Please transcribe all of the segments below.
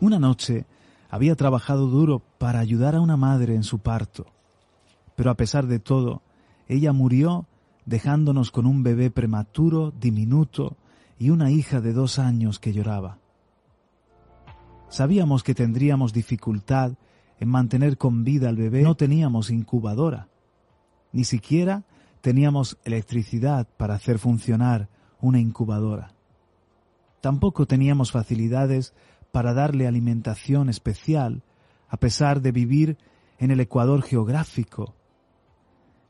Una noche había trabajado duro para ayudar a una madre en su parto, pero a pesar de todo, ella murió dejándonos con un bebé prematuro, diminuto, y una hija de dos años que lloraba. Sabíamos que tendríamos dificultad en mantener con vida al bebé, no teníamos incubadora, ni siquiera teníamos electricidad para hacer funcionar una incubadora. Tampoco teníamos facilidades para darle alimentación especial, a pesar de vivir en el ecuador geográfico.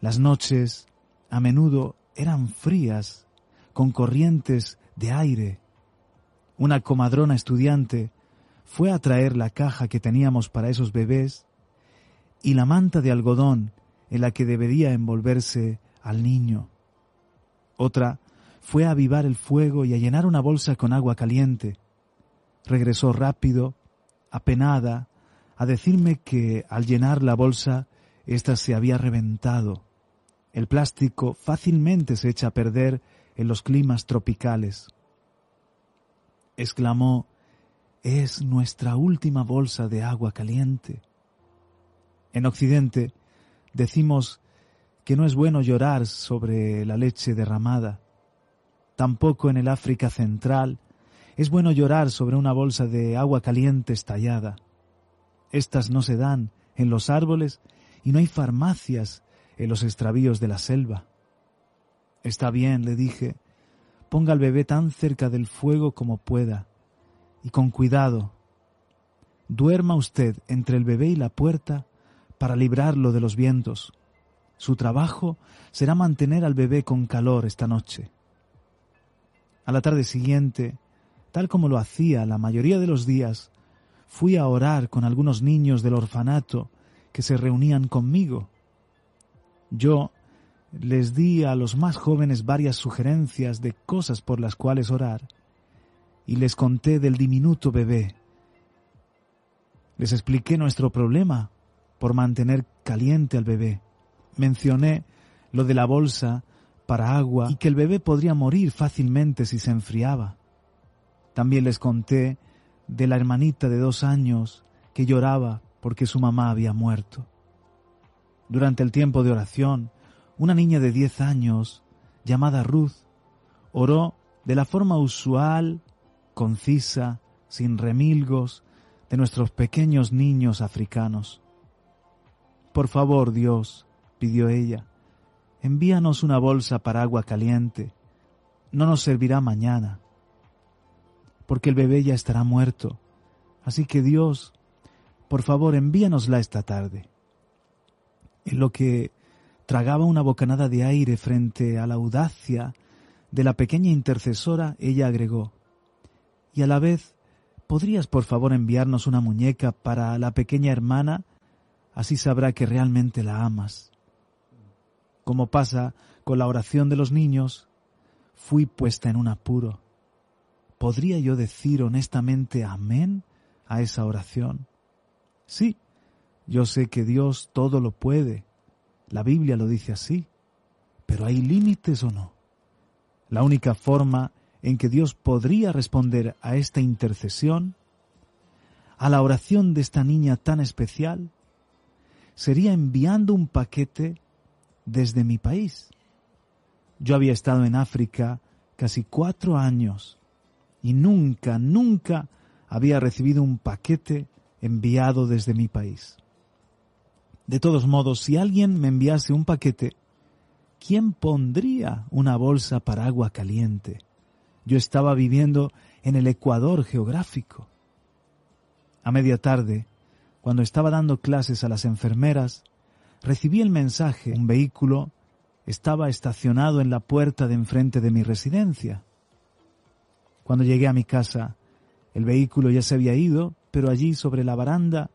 Las noches a menudo eran frías, con corrientes de aire. Una comadrona estudiante fue a traer la caja que teníamos para esos bebés y la manta de algodón en la que debería envolverse al niño. Otra fue a avivar el fuego y a llenar una bolsa con agua caliente regresó rápido, apenada, a decirme que al llenar la bolsa ésta se había reventado. El plástico fácilmente se echa a perder en los climas tropicales. Exclamó, es nuestra última bolsa de agua caliente. En Occidente decimos que no es bueno llorar sobre la leche derramada. Tampoco en el África Central es bueno llorar sobre una bolsa de agua caliente estallada. Estas no se dan en los árboles y no hay farmacias en los extravíos de la selva. Está bien, le dije, ponga al bebé tan cerca del fuego como pueda y con cuidado. Duerma usted entre el bebé y la puerta para librarlo de los vientos. Su trabajo será mantener al bebé con calor esta noche. A la tarde siguiente tal como lo hacía la mayoría de los días, fui a orar con algunos niños del orfanato que se reunían conmigo. Yo les di a los más jóvenes varias sugerencias de cosas por las cuales orar y les conté del diminuto bebé. Les expliqué nuestro problema por mantener caliente al bebé. Mencioné lo de la bolsa para agua y que el bebé podría morir fácilmente si se enfriaba. También les conté de la hermanita de dos años que lloraba porque su mamá había muerto. Durante el tiempo de oración, una niña de diez años, llamada Ruth, oró de la forma usual, concisa, sin remilgos, de nuestros pequeños niños africanos. Por favor, Dios, pidió ella, envíanos una bolsa para agua caliente. No nos servirá mañana porque el bebé ya estará muerto. Así que Dios, por favor, envíanosla esta tarde. En lo que tragaba una bocanada de aire frente a la audacia de la pequeña intercesora, ella agregó, y a la vez, ¿podrías por favor enviarnos una muñeca para la pequeña hermana? Así sabrá que realmente la amas. Como pasa con la oración de los niños, fui puesta en un apuro. ¿Podría yo decir honestamente amén a esa oración? Sí, yo sé que Dios todo lo puede. La Biblia lo dice así. Pero ¿hay límites o no? La única forma en que Dios podría responder a esta intercesión, a la oración de esta niña tan especial, sería enviando un paquete desde mi país. Yo había estado en África casi cuatro años y nunca, nunca había recibido un paquete enviado desde mi país. De todos modos, si alguien me enviase un paquete, ¿quién pondría una bolsa para agua caliente? Yo estaba viviendo en el Ecuador geográfico. A media tarde, cuando estaba dando clases a las enfermeras, recibí el mensaje. Un vehículo estaba estacionado en la puerta de enfrente de mi residencia. Cuando llegué a mi casa, el vehículo ya se había ido, pero allí sobre la baranda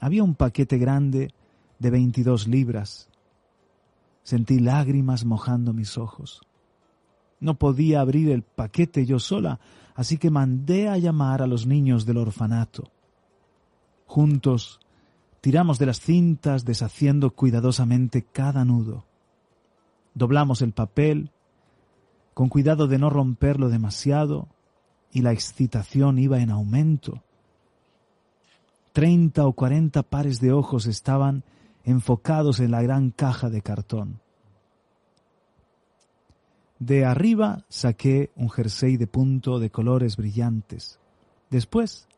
había un paquete grande de 22 libras. Sentí lágrimas mojando mis ojos. No podía abrir el paquete yo sola, así que mandé a llamar a los niños del orfanato. Juntos tiramos de las cintas deshaciendo cuidadosamente cada nudo. Doblamos el papel, con cuidado de no romperlo demasiado, y la excitación iba en aumento. Treinta o cuarenta pares de ojos estaban enfocados en la gran caja de cartón. De arriba saqué un jersey de punto de colores brillantes. Después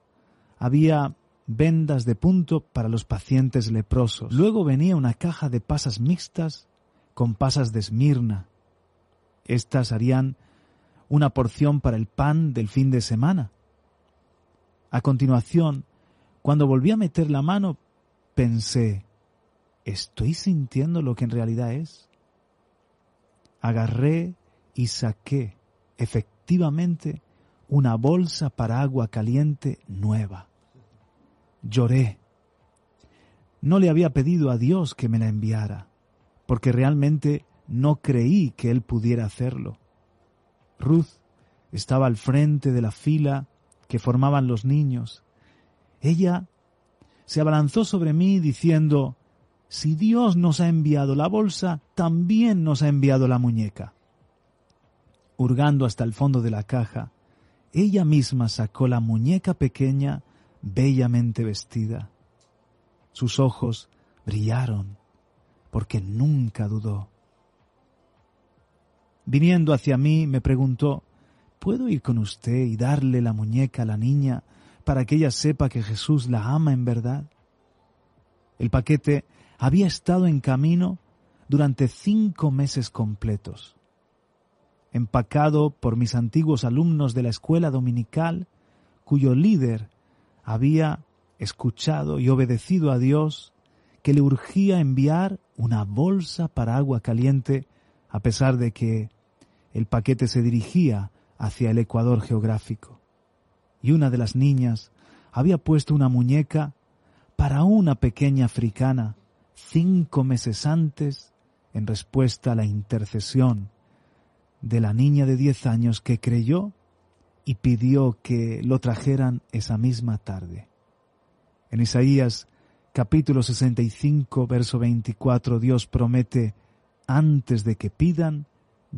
había vendas de punto para los pacientes leprosos. Luego venía una caja de pasas mixtas con pasas de Esmirna. Estas harían una porción para el pan del fin de semana. A continuación, cuando volví a meter la mano, pensé, ¿estoy sintiendo lo que en realidad es? Agarré y saqué, efectivamente, una bolsa para agua caliente nueva. Lloré. No le había pedido a Dios que me la enviara, porque realmente no creí que Él pudiera hacerlo. Ruth estaba al frente de la fila que formaban los niños. Ella se abalanzó sobre mí diciendo, si Dios nos ha enviado la bolsa, también nos ha enviado la muñeca. Hurgando hasta el fondo de la caja, ella misma sacó la muñeca pequeña, bellamente vestida. Sus ojos brillaron, porque nunca dudó. Viniendo hacia mí, me preguntó, ¿puedo ir con usted y darle la muñeca a la niña para que ella sepa que Jesús la ama en verdad? El paquete había estado en camino durante cinco meses completos. Empacado por mis antiguos alumnos de la escuela dominical, cuyo líder había escuchado y obedecido a Dios, que le urgía enviar una bolsa para agua caliente, a pesar de que el paquete se dirigía hacia el ecuador geográfico. Y una de las niñas había puesto una muñeca para una pequeña africana cinco meses antes en respuesta a la intercesión de la niña de diez años que creyó y pidió que lo trajeran esa misma tarde. En Isaías capítulo 65, verso 24, Dios promete, antes de que pidan,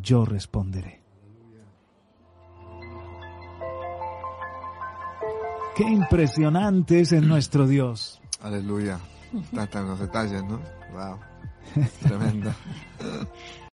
yo responderé. Qué impresionante es en nuestro Dios. Aleluya. Están los detalles, ¿no? Wow. Tremendo.